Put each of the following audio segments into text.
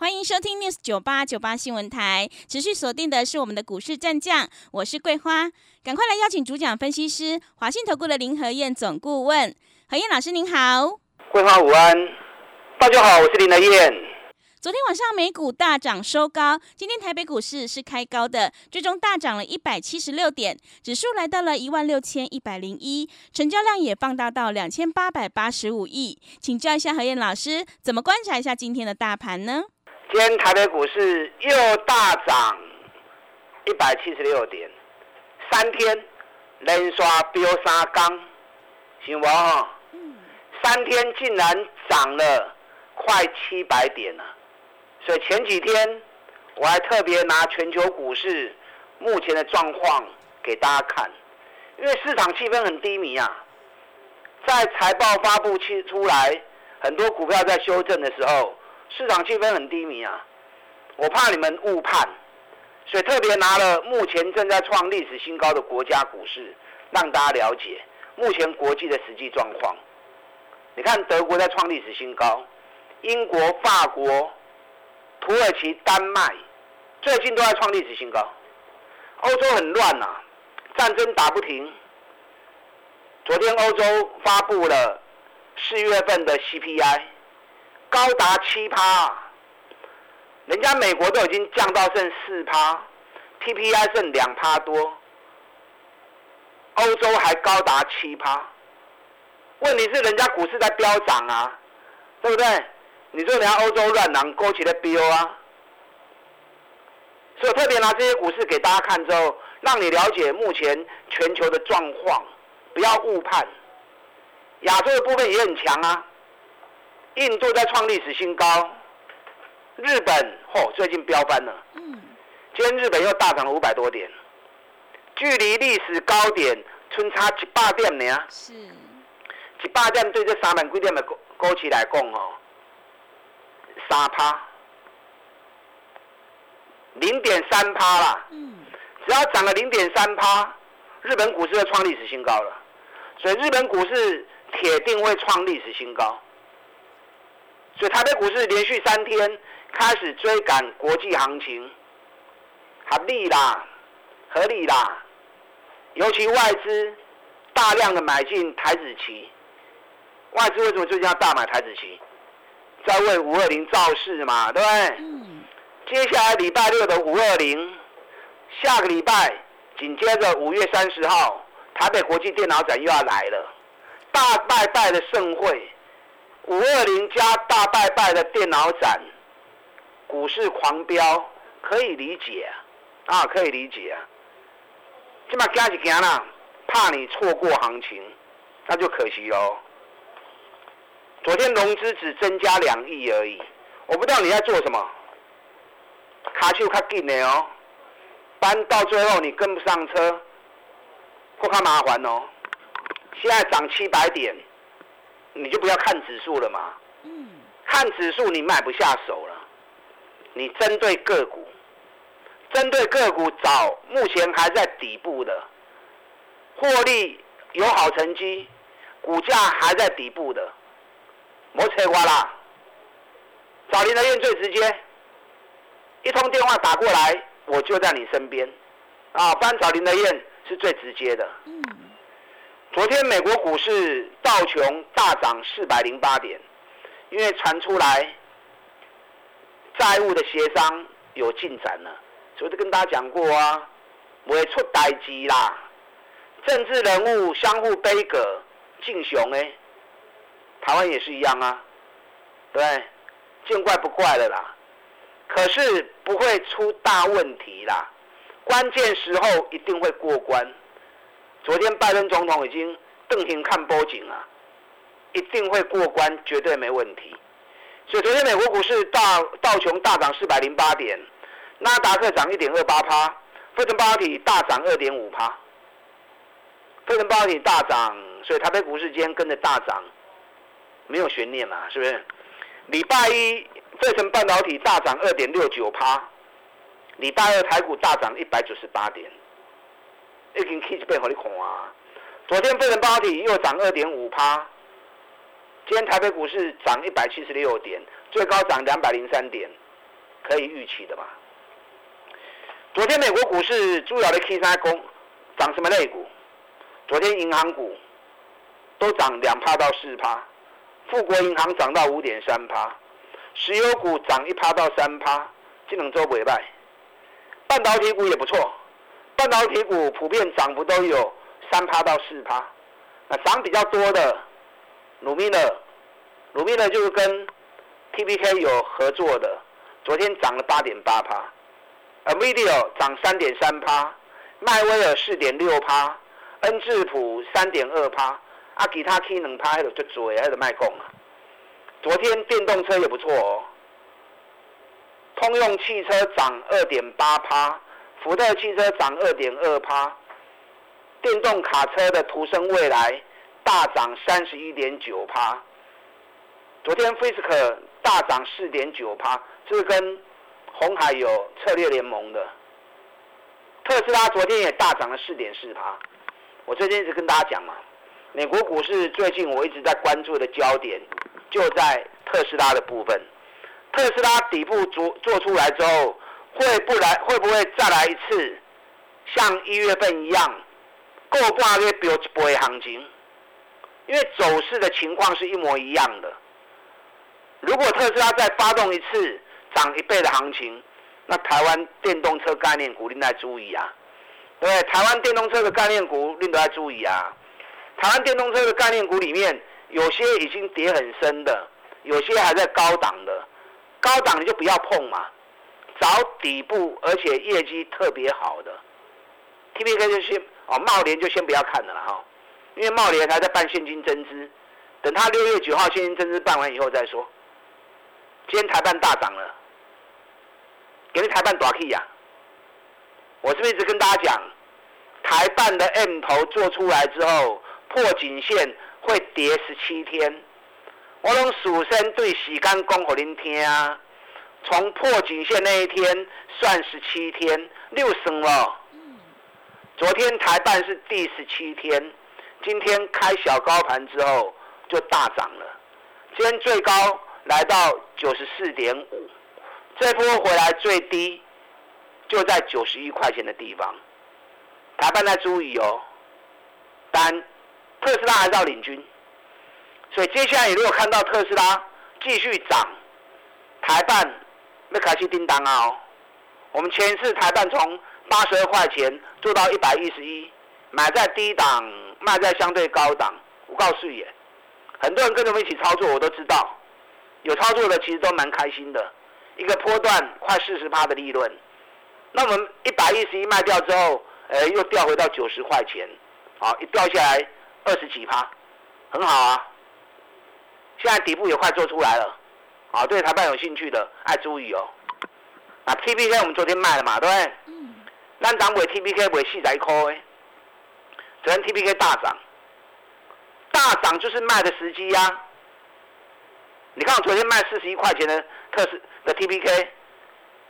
欢迎收听 News 九八九八新闻台，持续锁定的是我们的股市战将，我是桂花，赶快来邀请主讲分析师华信投顾的林和燕总顾问，何燕老师您好，桂花午安，大家好，我是林和燕。昨天晚上美股大涨收高，今天台北股市是开高的，最终大涨了一百七十六点，指数来到了一万六千一百零一，成交量也放大到两千八百八十五亿。请教一下何燕老师，怎么观察一下今天的大盘呢？今天台北股市又大涨一百七十六点，三天连刷飙三缸，行不？三天竟然涨了快七百点了。所以前几天我还特别拿全球股市目前的状况给大家看，因为市场气氛很低迷啊，在财报发布期出来，很多股票在修正的时候，市场气氛很低迷啊，我怕你们误判，所以特别拿了目前正在创历史新高的国家股市，让大家了解目前国际的实际状况。你看德国在创历史新高，英国、法国。土耳其、丹麦最近都在创历史新高，欧洲很乱呐，战争打不停。昨天欧洲发布了四月份的 CPI，高达七趴，人家美国都已经降到剩四趴，PPI 剩两趴多，欧洲还高达七趴。问题是人家股市在飙涨啊，对不对？你说人家欧洲乱狼勾起的标啊，所以特别拿这些股市给大家看之后，让你了解目前全球的状况，不要误判。亚洲的部分也很强啊，印度在创历史新高，日本嚯最近飙翻了，嗯，今天日本又大涨了五百多点，距离历史高点春差一百点呢，是，一百点对这三万几点的高起来讲哦。三趴，零点三趴啦。嗯，只要涨了零点三趴，日本股市就创历史新高了。所以日本股市铁定会创历史新高。所以台北股市连续三天开始追赶国际行情，合理啦，合理啦。尤其外资大量的买进台子期，外资为什么最近要大买台子期？在为五二零造势嘛，对不对？嗯。接下来礼拜六的五二零，下个礼拜紧接着五月三十号，台北国际电脑展又要来了，大拜拜的盛会，五二零加大拜拜的电脑展，股市狂飙，可以理解啊，可以理解啊。这么加一行啦，怕你错过行情，那就可惜喽。昨天融资只增加两亿而已，我不知道你在做什么，卡丘卡紧的哦，搬到最后你跟不上车，会怕麻烦哦。现在涨七百点，你就不要看指数了嘛。看指数你买不下手了，你针对个股，针对个股找目前还在底部的，获利有好成绩，股价还在底部的。莫扯瓜啦！找林德燕最直接，一通电话打过来，我就在你身边。啊，班找林德燕是最直接的。嗯。昨天美国股市道琼大涨四百零八点，因为传出来债务的协商有进展了，所以就跟大家讲过啊，会出代机啦。政治人物相互背戈，敬雄诶。台湾也是一样啊，对，见怪不怪了啦。可是不会出大问题啦，关键时候一定会过关。昨天拜登总统已经瞪眼看波景了，一定会过关，绝对没问题。所以昨天美国股市大道琼大涨四百零八点，纳达克涨一点二八趴，费城半导体大涨二点五趴。费城半导体大涨，所以台北股市今天跟着大涨，没有悬念嘛，是不是？礼拜一费城半导体大涨二点六九趴，礼拜二台股大涨一百九十八点，已经 K 背好你看啊。昨天费城半导体又涨二点五趴，今天台北股市涨一百七十六点，最高涨两百零三点，可以预期的嘛？昨天美国股市主要的 K 三公涨什么类股？昨天银行股都涨两趴到四趴，富国银行涨到五点三趴，石油股涨一趴到三趴，金融周尾败。半导体股也不错，半导体股普遍涨幅都有三趴到四趴。那涨比较多的，鲁米勒，鲁米勒就是跟 TPK 有合作的，昨天涨了八点八趴。Nvidia 涨三点三趴，迈威尔四点六趴，恩智浦三点二趴，啊，其他 K 两趴，还有就做，还有卖供啊。昨天电动车也不错哦，通用汽车涨二点八趴，福特汽车涨二点二趴，电动卡车的途胜未来大涨三十一点九趴。昨天 f i s k 大涨四点九趴，这是跟红海有策略联盟的，特斯拉昨天也大涨了四点四趴。我最近一直跟大家讲嘛，美国股市最近我一直在关注的焦点就在特斯拉的部分。特斯拉底部做做出来之后，会不来会不会再来一次像一月份一样够挂个标一波行情？因为走势的情况是一模一样的。如果特斯拉再发动一次，涨一倍的行情，那台湾电动车概念股另来注意啊！对，台湾电动车的概念股另都要注意啊！台湾电动车的概念股里面，有些已经跌很深的，有些还在高档的，高档你就不要碰嘛，找底部而且业绩特别好的，T P K 就先哦，茂联就先不要看了哈，因为茂联还在办现金增资，等他六月九号现金增资办完以后再说。今天台办大涨了。给你台办大 K 呀！我是不是一直跟大家讲，台办的 M 头做出来之后破颈线会跌十七天？我用数声对时间讲给您听啊！从破颈线那一天算十七天，六升了。昨天台办是第十七天，今天开小高盘之后就大涨了，今天最高来到九十四点五。这波回来最低就在九十一块钱的地方，台办在注意哦。但特斯拉还是要领军，所以接下来你如果看到特斯拉继续涨，台办那开始叮当啊！哦，我们前一次台办从八十二块钱做到一百一十一，买在低档，卖在相对高档。我告诉你，很多人跟着我们一起操作，我都知道，有操作的其实都蛮开心的。一个波段快四十趴的利润，那我们一百一十一卖掉之后，呃，又掉回到九十块钱，好，一掉下来二十几趴，很好啊。现在底部也快做出来了，好，对台办有兴趣的，爱注意哦。啊，T P K 我们昨天卖了嘛，对不对？嗯。那涨尾 T P K 尾细仔块，昨天 T P K 大涨，大涨就是卖的时机呀。你看我昨天卖四十一块钱的特斯的 T P K，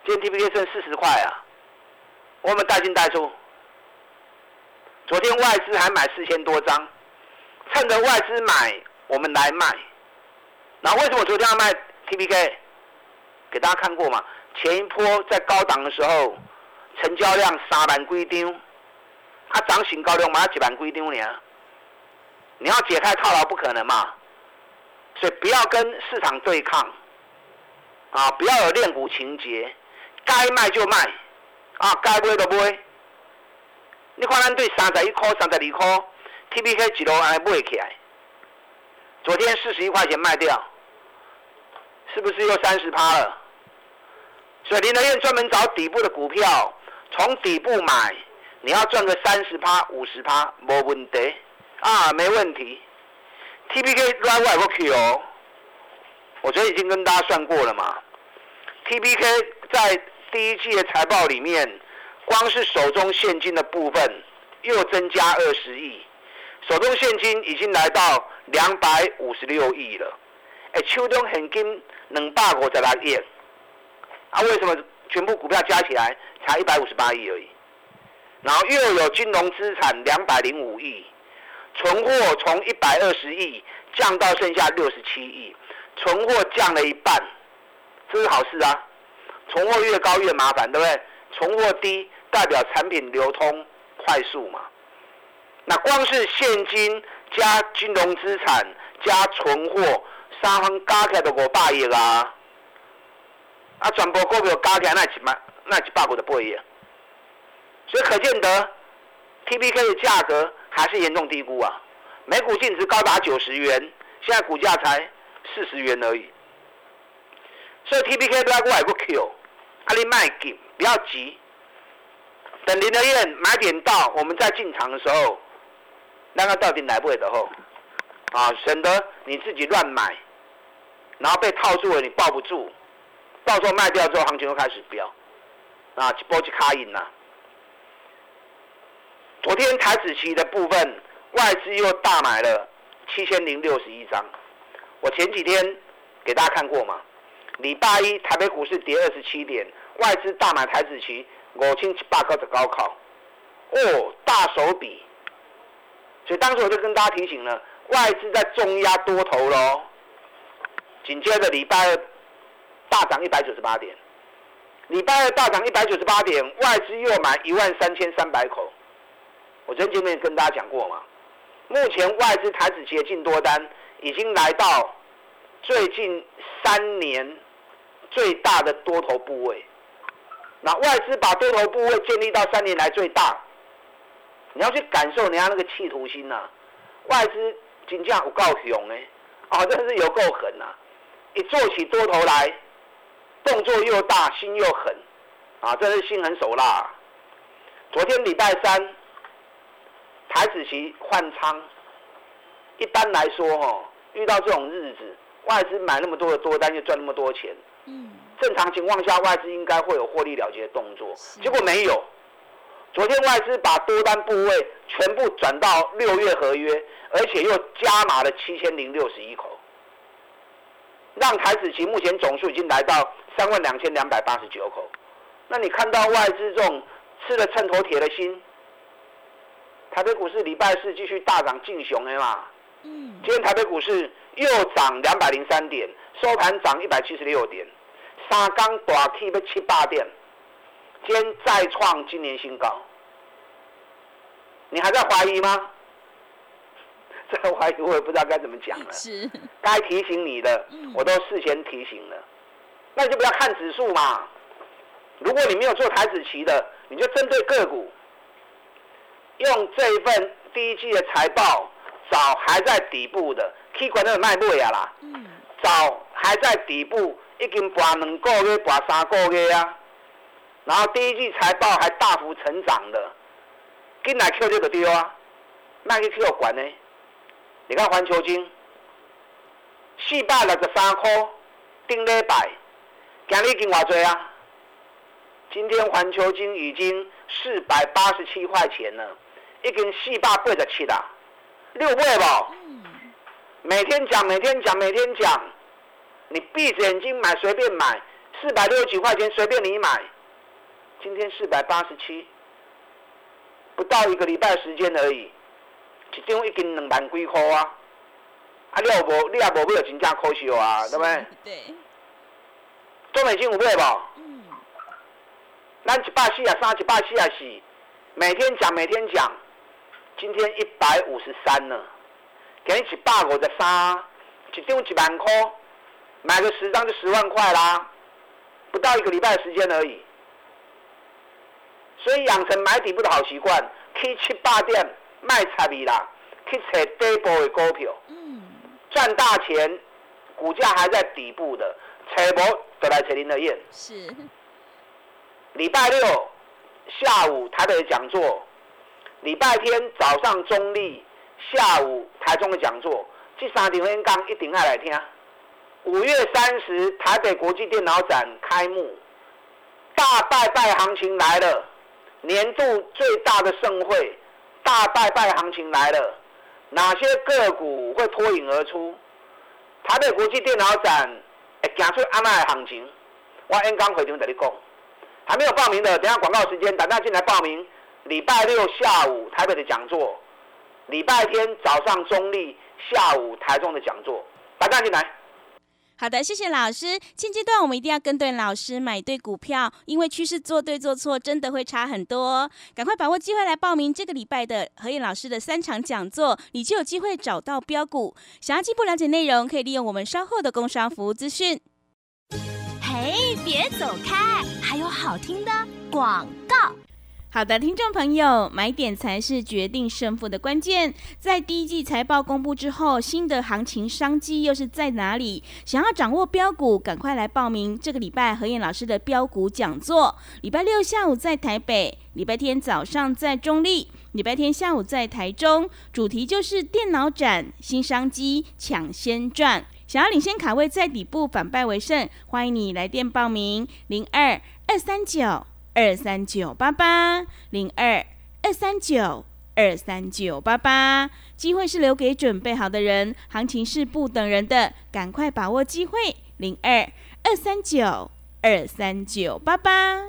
今天 T P K 剩四十块啊，我们带进带出。昨天外资还买四千多张，趁着外资买，我们来卖。那为什么昨天要卖 T P K？给大家看过嘛？前一波在高档的时候，成交量三万几张，它涨醒高量买几万几张呢？你要解开套牢不可能嘛？所以不要跟市场对抗，啊，不要有练股情节，该卖就卖，啊，该买就买。你看咱对三十一块、三十二块，T P K 一路还买起来，昨天四十一块钱卖掉，是不是又三十趴了？所以林德燕专门找底部的股票，从底部买，你要赚个三十趴、五十趴，没问题，啊，没问题。T P K 拉外国去哦，我昨天已经跟大家算过了嘛。T P K 在第一季的财报里面，光是手中现金的部分又增加二十亿，手中现金已经来到两百五十六亿了。哎，手中现金两百五十六亿，啊，为什么全部股票加起来才一百五十八亿而已？然后又有金融资产两百零五亿，存货从一百二十亿降到剩下六十七亿，存货降了一半，这是好事啊！存货越高越麻烦，对不对？存货低代表产品流通快速嘛。那光是现金加金融资产加存货，三方加起来都五百亿啊！啊，全部股票加起来那一万那一百五十八亿。所以可见得，TPK 的价格还是严重低估啊！每股净值高达九十元，现在股价才四十元而已。所以 TPK 不要过来不 Q，阿里卖给不要急，等林德燕买点到，我们再进场的时候，那个到底来不来的后，啊，省得你自己乱买，然后被套住了，你抱不住，到时候卖掉之后，行情又开始飙，啊，一波一卡印呐。昨天台子期的部分，外资又大买了七千零六十一张。我前几天给大家看过嘛？礼拜一台北股市跌二十七点，外资大买台子期五千七百个的高考，哦，大手笔。所以当时我就跟大家提醒了，外资在重压多头喽。紧接着礼拜二大涨一百九十八点，礼拜二大涨一百九十八点，外资又买一万三千三百口。我前前面跟大家讲过嘛，目前外资台子期进多单已经来到最近三年最大的多头部位。那外资把多头部位建立到三年来最大，你要去感受人家那个企图心呐。外资金价有够雄哎，哦，真是有够狠呐！一做起多头来，动作又大，心又狠，啊，真是心狠手辣。昨天礼拜三。台子期换仓，一般来说，哦，遇到这种日子，外资买那么多的多单，就赚那么多钱。嗯，正常情况下，外资应该会有获利了结的动作，结果没有。昨天外资把多单部位全部转到六月合约，而且又加码了七千零六十一口，让台子期目前总数已经来到三万两千两百八十九口。那你看到外资这种吃了秤砣铁了心？台北股市礼拜四继续大涨，进雄的嘛。嗯。今天台北股市又涨两百零三点，收盘涨一百七十六点，三刚大 K 要七八点，今天再创今年新高。你还在怀疑吗？在怀疑，我也不知道该怎么讲了。是。该提醒你的，我都事先提醒了。那你就不要看指数嘛。如果你没有做台子期的，你就针对个股。用这一份第一季的财报找还在底部的，K 管那个卖不啊啦。嗯。找还在底部，已经拔两个月、拔三个月啊。然后第一季财报还大幅成长的，进来 Q 就得丢啊。卖去 Q 管呢？你看环球金，四百六十三块，顶礼拜，今日已经偌多啊？今天环球金已经四百八十七块钱了。已经四百八十七啦，六倍不？每天讲，每天讲，每天讲。你闭着眼睛买，随便买，四百六十几块钱随便你买。今天四百八十七，不到一个礼拜时间而已，一张已经两万几块啊！啊，你也无，你也无买，真正可惜啊，对不对？对。中美金有买无？嗯。咱一百四啊三，一百四啊四，每天讲，每天讲。今天一百五十三呢，给你一百五十三，一张一万块，买个十张就十万块啦，不到一个礼拜的时间而已。所以养成买底部的好习惯，去七八店卖差米啦，去找底部的股票，赚大钱，股价还在底部的，找无就来找林德燕。是。礼拜六下午台北的讲座。礼拜天早上中立，下午台中的讲座，这三场演讲一定要来听。五月三十台北国际电脑展开幕，大拜拜行情来了，年度最大的盛会，大拜拜行情来了，哪些个股会脱颖而出？台北国际电脑展会行出安奈的行情？我演讲会场跟你讲。还没有报名的，等下广告时间，大家进来报名。礼拜六下午台北的讲座，礼拜天早上中立，下午台中的讲座，大家进来。好的，谢谢老师。现阶段我们一定要跟对老师，买对股票，因为趋势做对做错真的会差很多。赶快把握机会来报名这个礼拜的何燕老师的三场讲座，你就有机会找到标股。想要进一步了解内容，可以利用我们稍后的工商服务资讯。嘿，别走开，还有好听的广告。好的，听众朋友，买点才是决定胜负的关键。在第一季财报公布之后，新的行情商机又是在哪里？想要掌握标股，赶快来报名这个礼拜何燕老师的标股讲座。礼拜六下午在台北，礼拜天早上在中立，礼拜天下午在台中，主题就是电脑展新商机，抢先赚。想要领先卡位，在底部反败为胜，欢迎你来电报名零二二三九。二三九八八零二二三九二三九八八，机会是留给准备好的人，行情是不等人的，赶快把握机会。零二二三九二三九八八，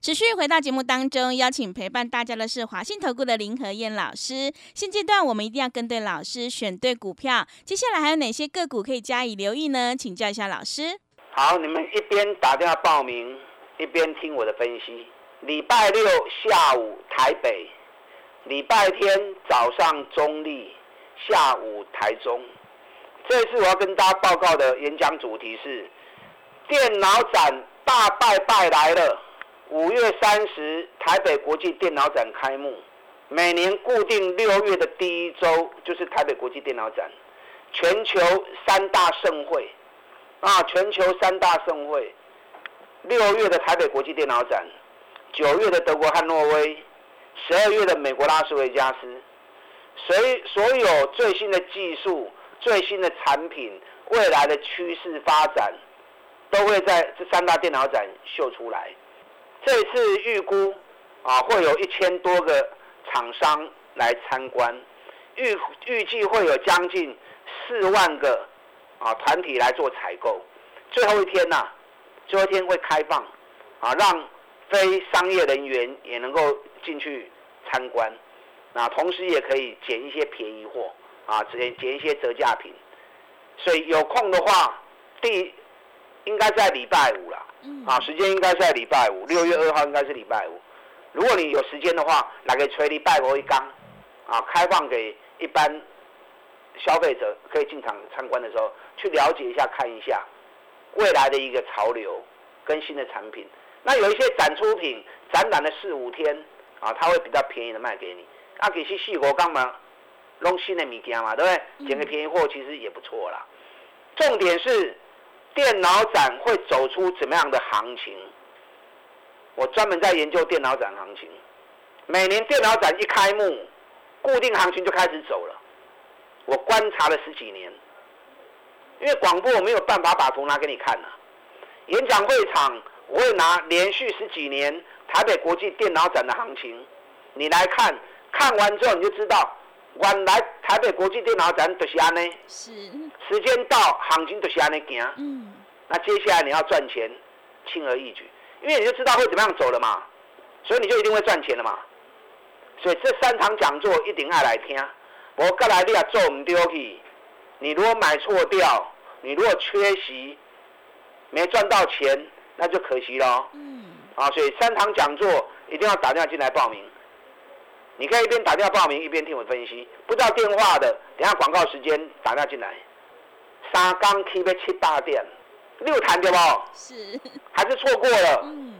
持续回到节目当中，邀请陪伴大家的是华信投顾的林和燕老师。现阶段我们一定要跟对老师，选对股票。接下来还有哪些个股可以加以留意呢？请教一下老师。好，你们一边打电话报名。一边听我的分析，礼拜六下午台北，礼拜天早上中立，下午台中。这次我要跟大家报告的演讲主题是：电脑展大拜拜来了。五月三十，台北国际电脑展开幕。每年固定六月的第一周就是台北国际电脑展，全球三大盛会啊，全球三大盛会。六月的台北国际电脑展，九月的德国汉诺威，十二月的美国拉斯维加斯，所所有最新的技术、最新的产品、未来的趋势发展，都会在这三大电脑展秀出来。这次预估啊，会有一千多个厂商来参观，预预计会有将近四万个啊团体来做采购。最后一天呐。最后一天会开放，啊，让非商业人员也能够进去参观，那同时也可以捡一些便宜货，啊，捡捡一些折价品。所以有空的话，第应该在礼拜五了，啊，时间应该在礼拜五，六月二号应该是礼拜五。如果你有时间的话，来给崔礼拜五一缸，啊，开放给一般消费者可以进场参观的时候，去了解一下，看一下。未来的一个潮流跟新的产品，那有一些展出品展览了四五天啊，它会比较便宜的卖给你。那其实细国干嘛弄新的物件嘛，对不对？捡个便宜货其实也不错啦。重点是电脑展会走出怎么样的行情？我专门在研究电脑展行情。每年电脑展一开幕，固定行情就开始走了。我观察了十几年。因为广播我没有办法把图拿给你看呐，演讲会场我会拿连续十几年台北国际电脑展的行情，你来看看完之后你就知道，原来台北国际电脑展就是安尼，是。时间到行情就是安尼行，嗯，那接下来你要赚钱轻而易举，因为你就知道会怎么样走了嘛，所以你就一定会赚钱了嘛，所以这三场讲座一定爱来听，我过来你也做唔丢去。你如果买错掉，你如果缺席，没赚到钱，那就可惜了。嗯。啊，所以三堂讲座一定要打电话进来报名。你可以一边打电话报名，一边听我分析。不知道电话的，等下广告时间打电话进来。三刚 K 被七大店，六谈对不？是。还是错过了？嗯。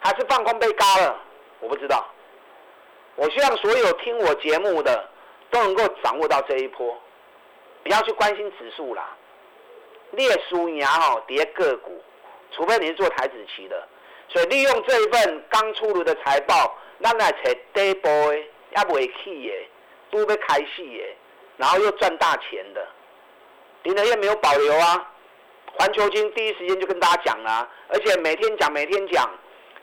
还是放空被嘎了？我不知道。我希望所有听我节目的都能够掌握到这一波。不要去关心指数啦，列输赢哦，跌个股，除非你是做台子期的，所以利用这一份刚出炉的财报，咱来找底部的，也未起的，都要开戏的，然后又赚大钱的，林德燕没有保留啊，环球金第一时间就跟大家讲了，而且每天讲每天讲，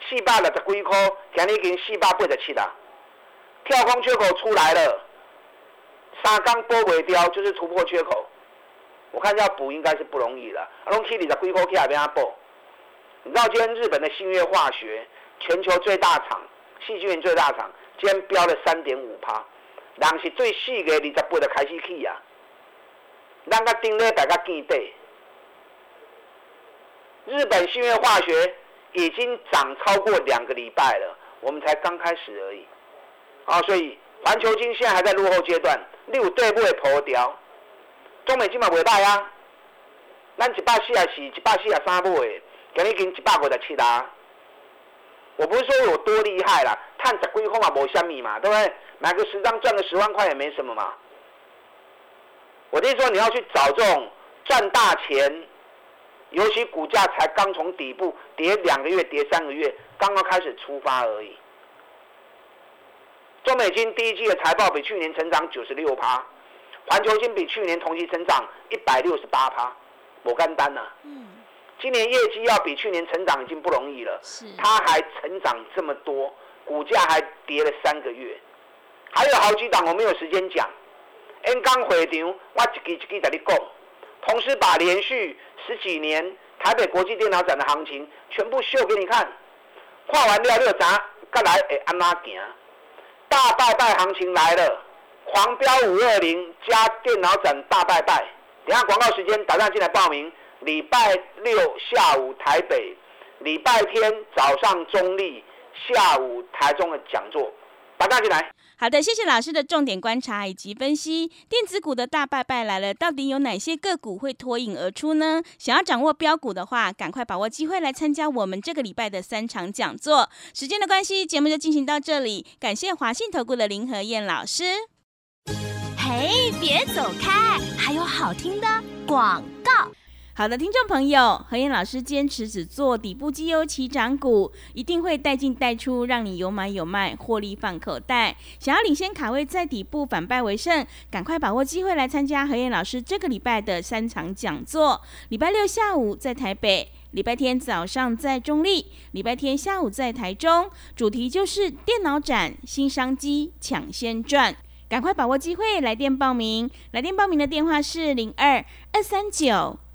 四百六十几块，今日已经四百八十七了，跳空缺口出来了。三缸波尾雕就是突破缺口，我看要补应该是不容易了。阿龙 K 里的硅科 K 还被他补。你知道今天日本的信越化学全球最大厂，细菌源最大厂，今天飙了三点五趴，人是最细个二十八的开始起啊，咱个顶礼大家见底。日本信越化学已经涨超过两个礼拜了，我们才刚开始而已。啊，所以环球金现在还在落后阶段，六对不会破掉，中美金嘛袂歹啊，咱一百四啊四，一百四啊三不会。今日经一百五十七啦，我不是说有多厉害啦，探十几块嘛无虾米嘛，对不对？买个十张赚个十万块也没什么嘛。我的意思说你要去找这种赚大钱，尤其股价才刚从底部跌两个月、跌三个月，刚刚开始出发而已。中美金第一季的财报比去年成长九十六趴，环球金比去年同期成长一百六十八趴，我干单呐。嗯。今年业绩要比去年成长已经不容易了，它还成长这么多，股价还跌了三个月，还有好几档我没有时间讲。N 刚回场，我一句一句在你讲，同时把连续十几年台北国际电脑展的行情全部秀给你看。画完了，你就知再来会安怎行？大拜拜行情来了，狂飙五二零加电脑展大拜拜。等下广告时间，打算进来报名。礼拜六下午台北，礼拜天早上中立，下午台中的讲座，打算进来。好的，谢谢老师的重点观察以及分析。电子股的大拜拜来了，到底有哪些个股会脱颖而出呢？想要掌握标股的话，赶快把握机会来参加我们这个礼拜的三场讲座。时间的关系，节目就进行到这里。感谢华信投顾的林和燕老师。嘿，别走开，还有好听的广告。好的，听众朋友，何燕老师坚持只做底部绩优起涨股，一定会带进带出，让你有买有卖，获利放口袋。想要领先卡位在底部，反败为胜，赶快把握机会来参加何燕老师这个礼拜的三场讲座。礼拜六下午在台北，礼拜天早上在中立，礼拜天下午在台中，主题就是电脑展新商机抢先赚，赶快把握机会来电报名。来电报名的电话是零二二三九。